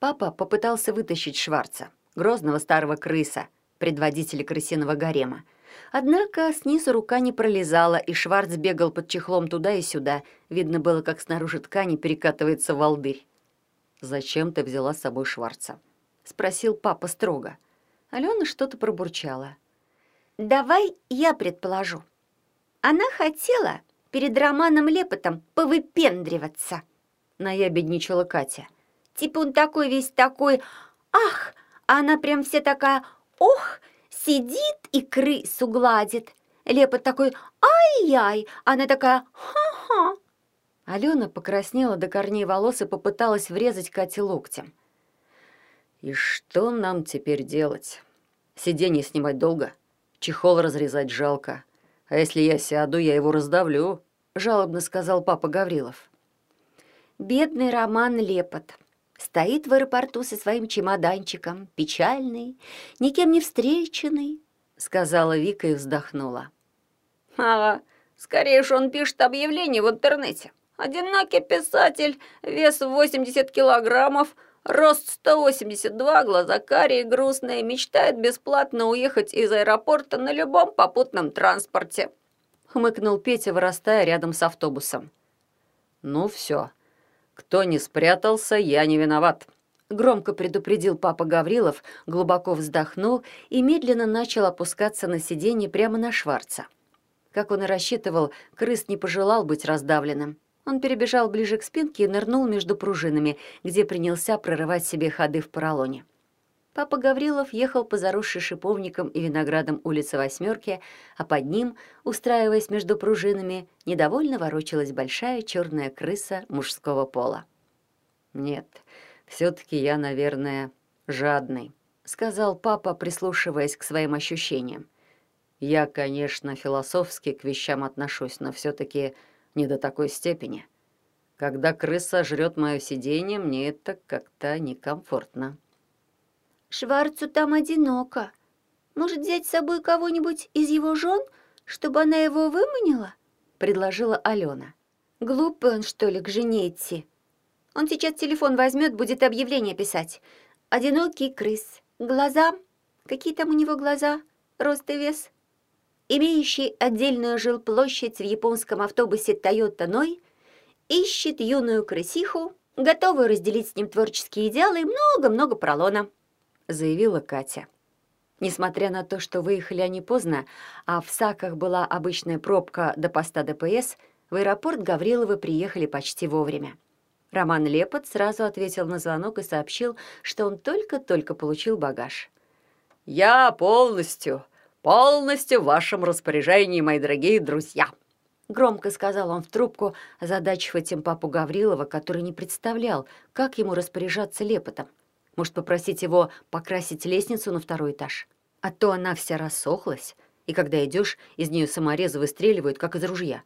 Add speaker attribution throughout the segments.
Speaker 1: Папа попытался вытащить Шварца, грозного старого крыса, предводителя крысиного гарема. Однако снизу рука не пролезала, и Шварц бегал под чехлом туда и сюда. Видно было, как снаружи ткани перекатывается волдырь. «Зачем ты взяла с собой Шварца?» — спросил папа строго. Алена что-то пробурчала.
Speaker 2: «Давай я предположу. Она хотела перед Романом Лепотом повыпендриваться», — наябедничала Катя. «Типа он такой весь такой, ах, а она прям вся такая, ох, сидит и крысу гладит. Лепот такой, ай-яй, она такая, ха-ха».
Speaker 1: Алена покраснела до корней волос и попыталась врезать Кате локтем. «И что нам теперь делать? Сиденье снимать долго, чехол разрезать жалко. А если я сяду, я его раздавлю», — жалобно сказал папа Гаврилов.
Speaker 2: Бедный Роман Лепот стоит в аэропорту со своим чемоданчиком, печальный, никем не встреченный, — сказала Вика и вздохнула.
Speaker 3: «Ага, скорее уж он пишет объявление в интернете. Одинокий писатель, вес 80 килограммов, рост 182, глаза карие, грустные, мечтает бесплатно уехать из аэропорта на любом попутном транспорте», —
Speaker 1: хмыкнул Петя, вырастая рядом с автобусом. «Ну все, кто не спрятался, я не виноват», — громко предупредил папа Гаврилов, глубоко вздохнул и медленно начал опускаться на сиденье прямо на Шварца. Как он и рассчитывал, крыс не пожелал быть раздавленным. Он перебежал ближе к спинке и нырнул между пружинами, где принялся прорывать себе ходы в поролоне. Папа Гаврилов ехал по заросшей шиповником и виноградом улице Восьмерки, а под ним, устраиваясь между пружинами, недовольно ворочалась большая черная крыса мужского пола. «Нет, все-таки я, наверное, жадный», — сказал папа, прислушиваясь к своим ощущениям. «Я, конечно, философски к вещам отношусь, но все-таки не до такой степени. Когда крыса жрет мое сиденье, мне это как-то некомфортно.
Speaker 2: Шварцу там одиноко. Может, взять с собой кого-нибудь из его жен, чтобы она его выманила? Предложила Алена. Глупый он, что ли, к жене идти? Он сейчас телефон возьмет, будет объявление писать. Одинокий крыс. Глаза? Какие там у него глаза? Рост и вес? имеющий отдельную жилплощадь в японском автобусе Toyota Ной, ищет юную крысиху, готовую разделить с ним творческие идеалы и много-много пролона», — заявила Катя. Несмотря на то, что выехали они поздно, а в Саках была обычная пробка до поста ДПС, в аэропорт Гавриловы приехали почти вовремя. Роман Лепот сразу ответил на звонок и сообщил, что он только-только получил багаж.
Speaker 4: «Я полностью полностью в вашем распоряжении, мои дорогие друзья!»
Speaker 1: Громко сказал он в трубку, озадачив этим папу Гаврилова, который не представлял, как ему распоряжаться лепотом. Может, попросить его покрасить лестницу на второй этаж? А то она вся рассохлась, и когда идешь, из нее саморезы выстреливают, как из ружья.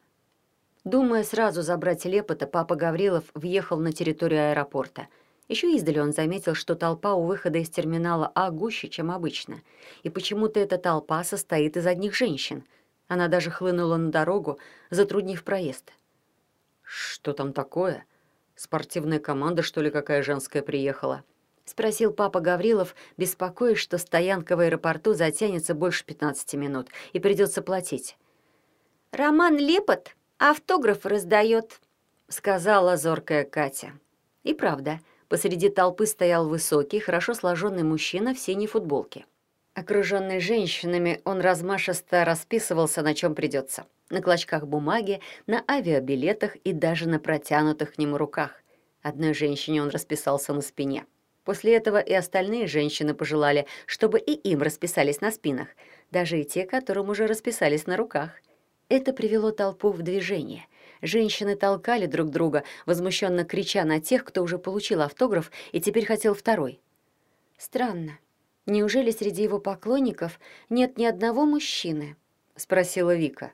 Speaker 1: Думая сразу забрать лепота, папа Гаврилов въехал на территорию аэропорта — еще издали он заметил, что толпа у выхода из терминала А гуще, чем обычно. И почему-то эта толпа состоит из одних женщин. Она даже хлынула на дорогу, затруднив проезд. «Что там такое? Спортивная команда, что ли, какая женская приехала?» — спросил папа Гаврилов, беспокоясь, что стоянка в аэропорту затянется больше 15 минут и придется платить.
Speaker 2: «Роман Лепот автограф раздает», — сказала зоркая Катя.
Speaker 1: И правда — Посреди толпы стоял высокий, хорошо сложенный мужчина в синей футболке. Окруженный женщинами, он размашисто расписывался, на чем придется. На клочках бумаги, на авиабилетах и даже на протянутых к нему руках. Одной женщине он расписался на спине. После этого и остальные женщины пожелали, чтобы и им расписались на спинах, даже и те, которым уже расписались на руках. Это привело толпу в движение. Женщины толкали друг друга, возмущенно крича на тех, кто уже получил автограф и теперь хотел второй. «Странно. Неужели среди его поклонников нет ни одного мужчины?» — спросила Вика.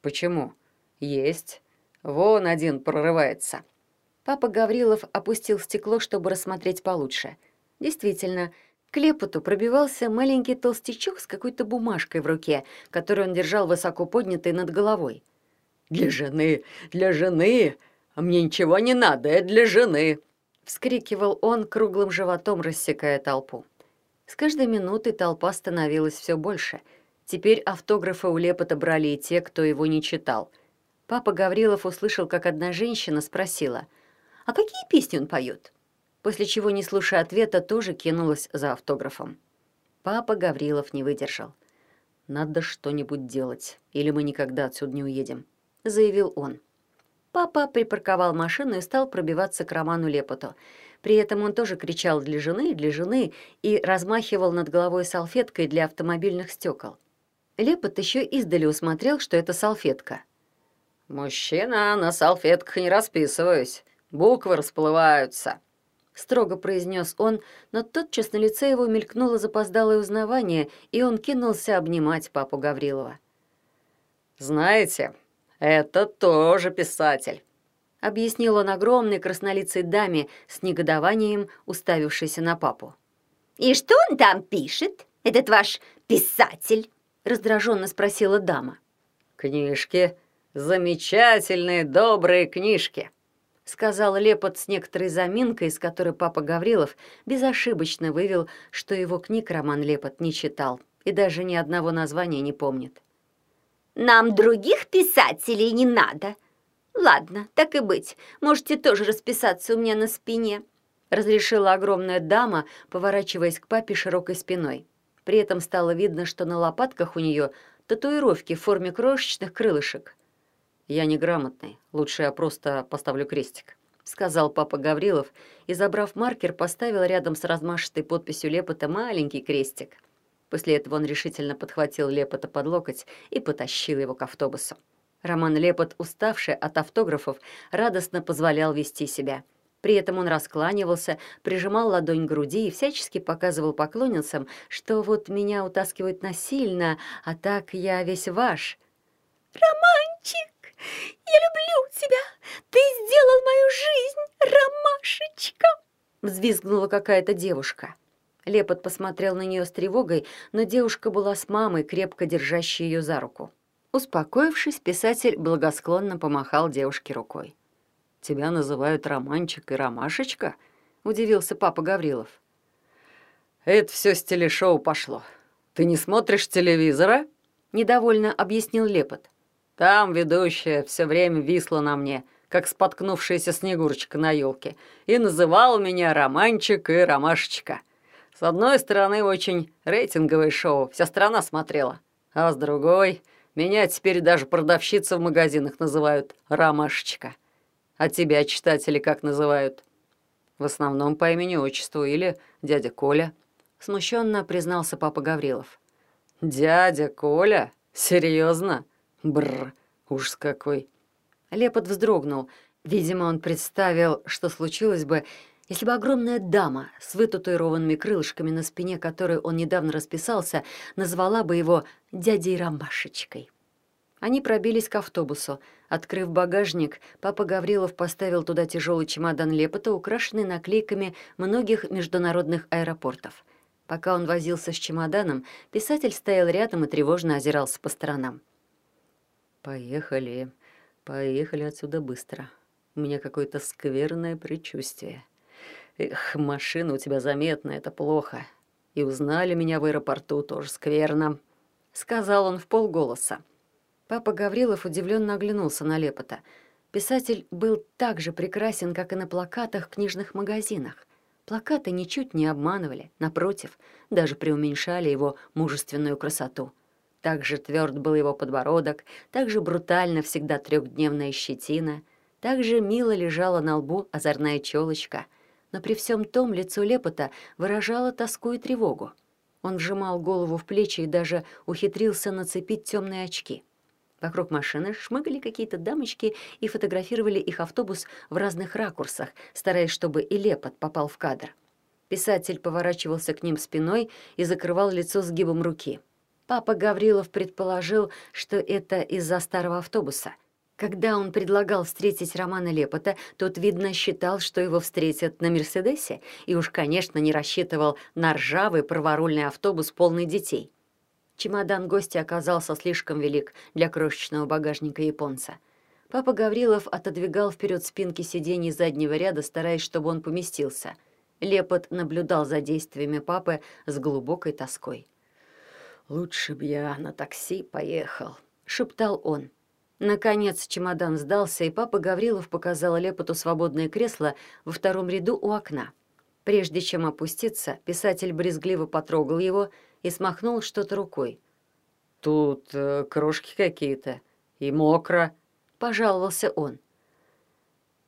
Speaker 4: «Почему? Есть. Вон один прорывается».
Speaker 1: Папа Гаврилов опустил стекло, чтобы рассмотреть получше. Действительно, к лепоту пробивался маленький толстячок с какой-то бумажкой в руке, которую он держал высоко поднятой над головой.
Speaker 4: «Для жены, для жены! А мне ничего не надо, это для жены!»
Speaker 1: Вскрикивал он, круглым животом рассекая толпу. С каждой минутой толпа становилась все больше. Теперь автографы у Лепота брали и те, кто его не читал. Папа Гаврилов услышал, как одна женщина спросила, «А какие песни он поет?» После чего, не слушая ответа, тоже кинулась за автографом. Папа Гаврилов не выдержал. «Надо что-нибудь делать, или мы никогда отсюда не уедем», — заявил он. Папа припарковал машину и стал пробиваться к Роману Лепоту. При этом он тоже кричал «для жены, для жены» и размахивал над головой салфеткой для автомобильных стекол. Лепот еще издали усмотрел, что это салфетка.
Speaker 4: «Мужчина, на салфетках не расписываюсь. Буквы расплываются», —
Speaker 1: строго произнес он, но тотчас на лице его мелькнуло запоздалое узнавание, и он кинулся обнимать папу Гаврилова.
Speaker 4: «Знаете, это тоже писатель», —
Speaker 1: объяснил он огромной краснолицей даме с негодованием, уставившейся на папу.
Speaker 2: «И что он там пишет, этот ваш писатель?»
Speaker 1: — раздраженно спросила дама.
Speaker 4: «Книжки. Замечательные, добрые книжки», — сказал Лепот с некоторой заминкой, из которой папа Гаврилов безошибочно вывел, что его книг Роман Лепот не читал и даже ни одного названия не помнит.
Speaker 2: Нам других писателей не надо. Ладно, так и быть. Можете тоже расписаться у меня на спине.
Speaker 1: Разрешила огромная дама, поворачиваясь к папе широкой спиной. При этом стало видно, что на лопатках у нее татуировки в форме крошечных крылышек. «Я неграмотный. Лучше я просто поставлю крестик», — сказал папа Гаврилов и, забрав маркер, поставил рядом с размашистой подписью Лепота маленький крестик — После этого он решительно подхватил Лепота под локоть и потащил его к автобусу. Роман Лепот, уставший от автографов, радостно позволял вести себя. При этом он раскланивался, прижимал ладонь к груди и всячески показывал поклонницам, что вот меня утаскивают насильно, а так я весь ваш.
Speaker 2: «Романчик, я люблю тебя! Ты сделал мою жизнь, ромашечка!»
Speaker 1: взвизгнула какая-то девушка. Лепот посмотрел на нее с тревогой, но девушка была с мамой, крепко держащей ее за руку. Успокоившись, писатель благосклонно помахал девушке рукой. «Тебя называют Романчик и Ромашечка?» — удивился папа Гаврилов.
Speaker 4: «Это все с телешоу пошло. Ты не смотришь телевизора?»
Speaker 1: — недовольно объяснил Лепот.
Speaker 4: «Там ведущая все время висла на мне, как споткнувшаяся снегурочка на елке, и называла меня Романчик и Ромашечка». С одной стороны, очень рейтинговое шоу, вся страна смотрела. А с другой, меня теперь даже продавщицы в магазинах называют «Ромашечка». А тебя читатели как называют? В основном по имени-отчеству или дядя Коля. Смущенно признался папа Гаврилов. «Дядя Коля? Серьезно? Бррр, ужас какой!» Лепот вздрогнул. Видимо, он представил, что случилось бы, если бы огромная дама с вытатуированными крылышками на спине, которой он недавно расписался, назвала бы его дядей Ромашечкой. Они пробились к автобусу. Открыв багажник, папа Гаврилов поставил туда тяжелый чемодан Лепота, украшенный наклейками многих международных аэропортов. Пока он возился с чемоданом, писатель стоял рядом и тревожно озирался по сторонам. «Поехали, поехали отсюда быстро. У меня какое-то скверное предчувствие». Эх, машина у тебя заметная, это плохо. И узнали меня в аэропорту тоже скверно», — сказал он в полголоса. Папа Гаврилов удивленно оглянулся на Лепота. Писатель был так же прекрасен, как и на плакатах в книжных магазинах. Плакаты ничуть не обманывали, напротив, даже преуменьшали его мужественную красоту. Так же тверд был его подбородок, так же брутально всегда трехдневная щетина, так же мило лежала на лбу озорная челочка — но при всем том лицо Лепота выражало тоску и тревогу. Он сжимал голову в плечи и даже ухитрился нацепить темные очки. Вокруг машины шмыгали какие-то дамочки и фотографировали их автобус в разных ракурсах, стараясь, чтобы и Лепот попал в кадр. Писатель поворачивался к ним спиной и закрывал лицо сгибом руки. Папа Гаврилов предположил, что это из-за старого автобуса — когда он предлагал встретить Романа Лепота, тот, видно, считал, что его встретят на «Мерседесе», и уж, конечно, не рассчитывал на ржавый праворульный автобус, полный детей. Чемодан гостя оказался слишком велик для крошечного багажника японца.
Speaker 1: Папа Гаврилов отодвигал вперед спинки сидений заднего ряда, стараясь, чтобы он поместился. Лепот наблюдал за действиями папы с глубокой тоской.
Speaker 4: «Лучше б я на такси поехал», — шептал он.
Speaker 1: Наконец чемодан сдался, и папа Гаврилов показал Лепоту свободное кресло во втором ряду у окна. Прежде чем опуститься, писатель брезгливо потрогал его и смахнул что-то рукой.
Speaker 4: «Тут э, крошки какие-то и мокро», — пожаловался он.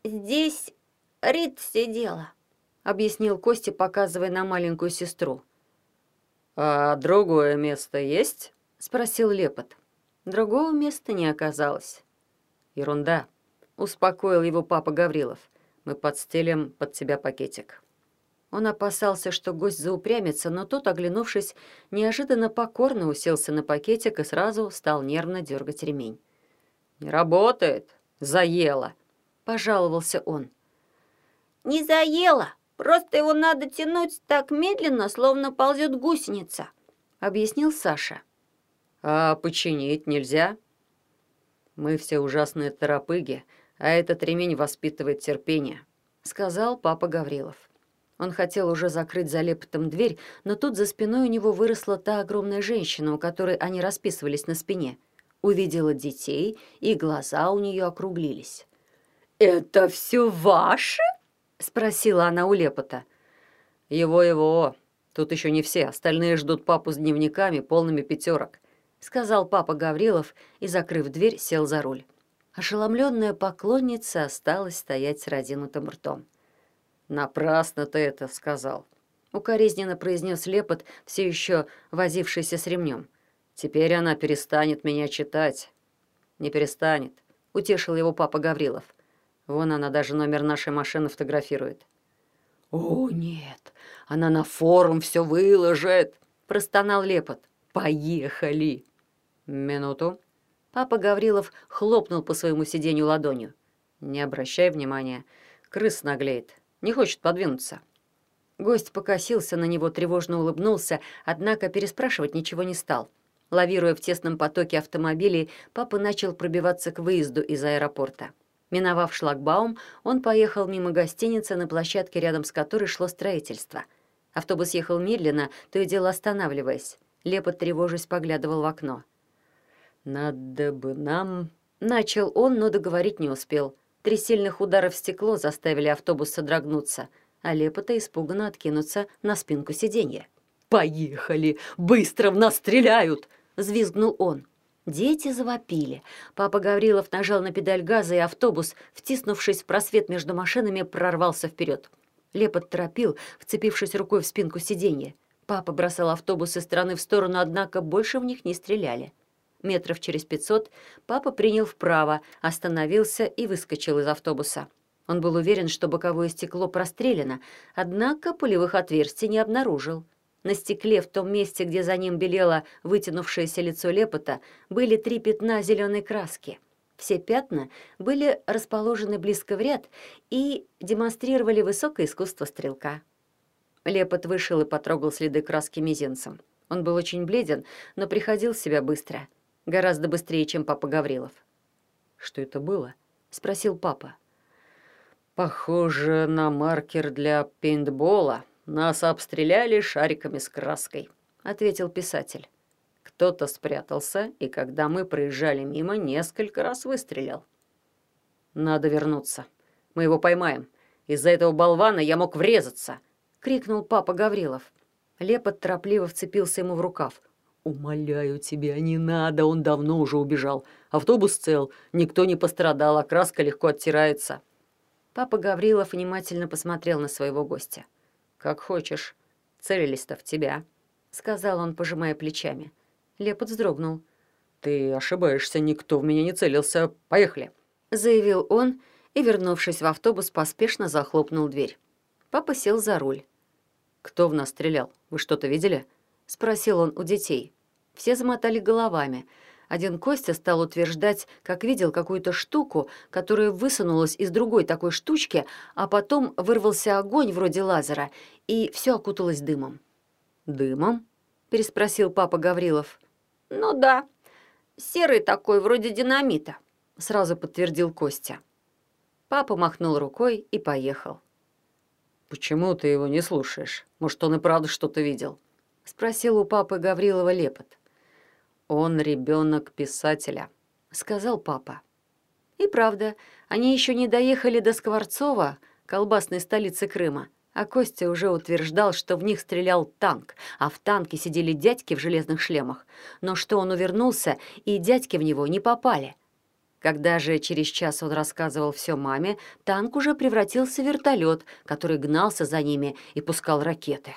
Speaker 2: «Здесь Рит сидела», —
Speaker 1: объяснил Костя, показывая на маленькую сестру.
Speaker 4: «А другое место есть?»
Speaker 1: — спросил Лепот. Другого места не оказалось.
Speaker 4: «Ерунда», — успокоил его папа Гаврилов. «Мы подстелим под тебя пакетик».
Speaker 1: Он опасался, что гость заупрямится, но тот, оглянувшись, неожиданно покорно уселся на пакетик и сразу стал нервно дергать ремень.
Speaker 4: «Не работает. Заело», — пожаловался он.
Speaker 2: «Не заело. Просто его надо тянуть так медленно, словно ползет гусеница», —
Speaker 1: объяснил Саша.
Speaker 4: «А починить нельзя?» «Мы все ужасные торопыги, а этот ремень воспитывает терпение», — сказал папа Гаврилов.
Speaker 1: Он хотел уже закрыть за лепотом дверь, но тут за спиной у него выросла та огромная женщина, у которой они расписывались на спине. Увидела детей, и глаза у нее округлились.
Speaker 3: «Это все ваше?»
Speaker 1: — спросила она у лепота.
Speaker 4: «Его-его. Тут еще не все. Остальные ждут папу с дневниками, полными пятерок», —
Speaker 1: сказал папа Гаврилов и, закрыв дверь, сел за руль. Ошеломленная поклонница осталась стоять с разинутым ртом.
Speaker 4: «Напрасно ты это сказал», —
Speaker 1: укоризненно произнес Лепот, все еще возившийся с ремнем.
Speaker 4: «Теперь она перестанет меня читать». «Не перестанет», — утешил его папа Гаврилов. «Вон она даже номер нашей машины фотографирует».
Speaker 3: «О, нет, она на форум все выложит», — простонал Лепот. «Поехали!»
Speaker 4: «Минуту».
Speaker 1: Папа Гаврилов хлопнул по своему сиденью ладонью.
Speaker 4: «Не обращай внимания. Крыс наглеет. Не хочет подвинуться».
Speaker 1: Гость покосился на него, тревожно улыбнулся, однако переспрашивать ничего не стал. Лавируя в тесном потоке автомобилей, папа начал пробиваться к выезду из аэропорта. Миновав шлагбаум, он поехал мимо гостиницы, на площадке рядом с которой шло строительство. Автобус ехал медленно, то и дело останавливаясь. Лепот, тревожась, поглядывал в окно.
Speaker 4: «Надо бы нам...»
Speaker 1: Начал он, но договорить не успел. Три сильных удара в стекло заставили автобус содрогнуться, а Лепота испуганно откинуться на спинку сиденья.
Speaker 3: «Поехали! Быстро в нас стреляют!»
Speaker 1: — взвизгнул он. Дети завопили. Папа Гаврилов нажал на педаль газа, и автобус, втиснувшись в просвет между машинами, прорвался вперед. Лепот торопил, вцепившись рукой в спинку сиденья. Папа бросал автобусы из стороны в сторону, однако больше в них не стреляли. Метров через пятьсот папа принял вправо, остановился и выскочил из автобуса. Он был уверен, что боковое стекло прострелено, однако пулевых отверстий не обнаружил. На стекле, в том месте, где за ним белело вытянувшееся лицо лепота, были три пятна зеленой краски. Все пятна были расположены близко в ряд и демонстрировали высокое искусство стрелка. Лепот вышел и потрогал следы краски мизинцем. Он был очень бледен, но приходил в себя быстро — Гораздо быстрее, чем папа Гаврилов.
Speaker 4: «Что это было?»
Speaker 1: — спросил папа.
Speaker 4: «Похоже на маркер для пейнтбола. Нас обстреляли шариками с краской», — ответил писатель. Кто-то спрятался, и когда мы проезжали мимо, несколько раз выстрелил. «Надо вернуться. Мы его поймаем. Из-за этого болвана я мог врезаться!» — крикнул папа Гаврилов.
Speaker 1: Лепот торопливо вцепился ему в рукав.
Speaker 3: «Умоляю тебя, не надо, он давно уже убежал. Автобус цел, никто не пострадал, а краска легко оттирается».
Speaker 1: Папа Гаврилов внимательно посмотрел на своего гостя.
Speaker 4: «Как хочешь. Целились-то в тебя», — сказал он, пожимая плечами.
Speaker 1: Лепот вздрогнул.
Speaker 3: «Ты ошибаешься, никто в меня не целился. Поехали», —
Speaker 1: заявил он и, вернувшись в автобус, поспешно захлопнул дверь. Папа сел за руль.
Speaker 4: «Кто в нас стрелял? Вы что-то видели?»
Speaker 1: — спросил он у детей. Все замотали головами. Один Костя стал утверждать, как видел какую-то штуку, которая высунулась из другой такой штучки, а потом вырвался огонь вроде лазера, и все окуталось дымом.
Speaker 4: «Дымом?»
Speaker 1: — переспросил папа Гаврилов.
Speaker 2: «Ну да. Серый такой, вроде динамита», ——
Speaker 1: сразу подтвердил Костя. Папа махнул рукой и поехал.
Speaker 4: «Почему ты его не слушаешь? Может, он и правда что-то видел?»
Speaker 1: — спросил у папы Гаврилова Лепот. «Он ребенок писателя», — сказал папа. И правда, они еще не доехали до Скворцова, колбасной столицы Крыма, а Костя уже утверждал, что в них стрелял танк, а в танке сидели дядьки в железных шлемах, но что он увернулся, и дядьки в него не попали. Когда же через час он рассказывал все маме, танк уже превратился в вертолет, который гнался за ними и пускал ракеты.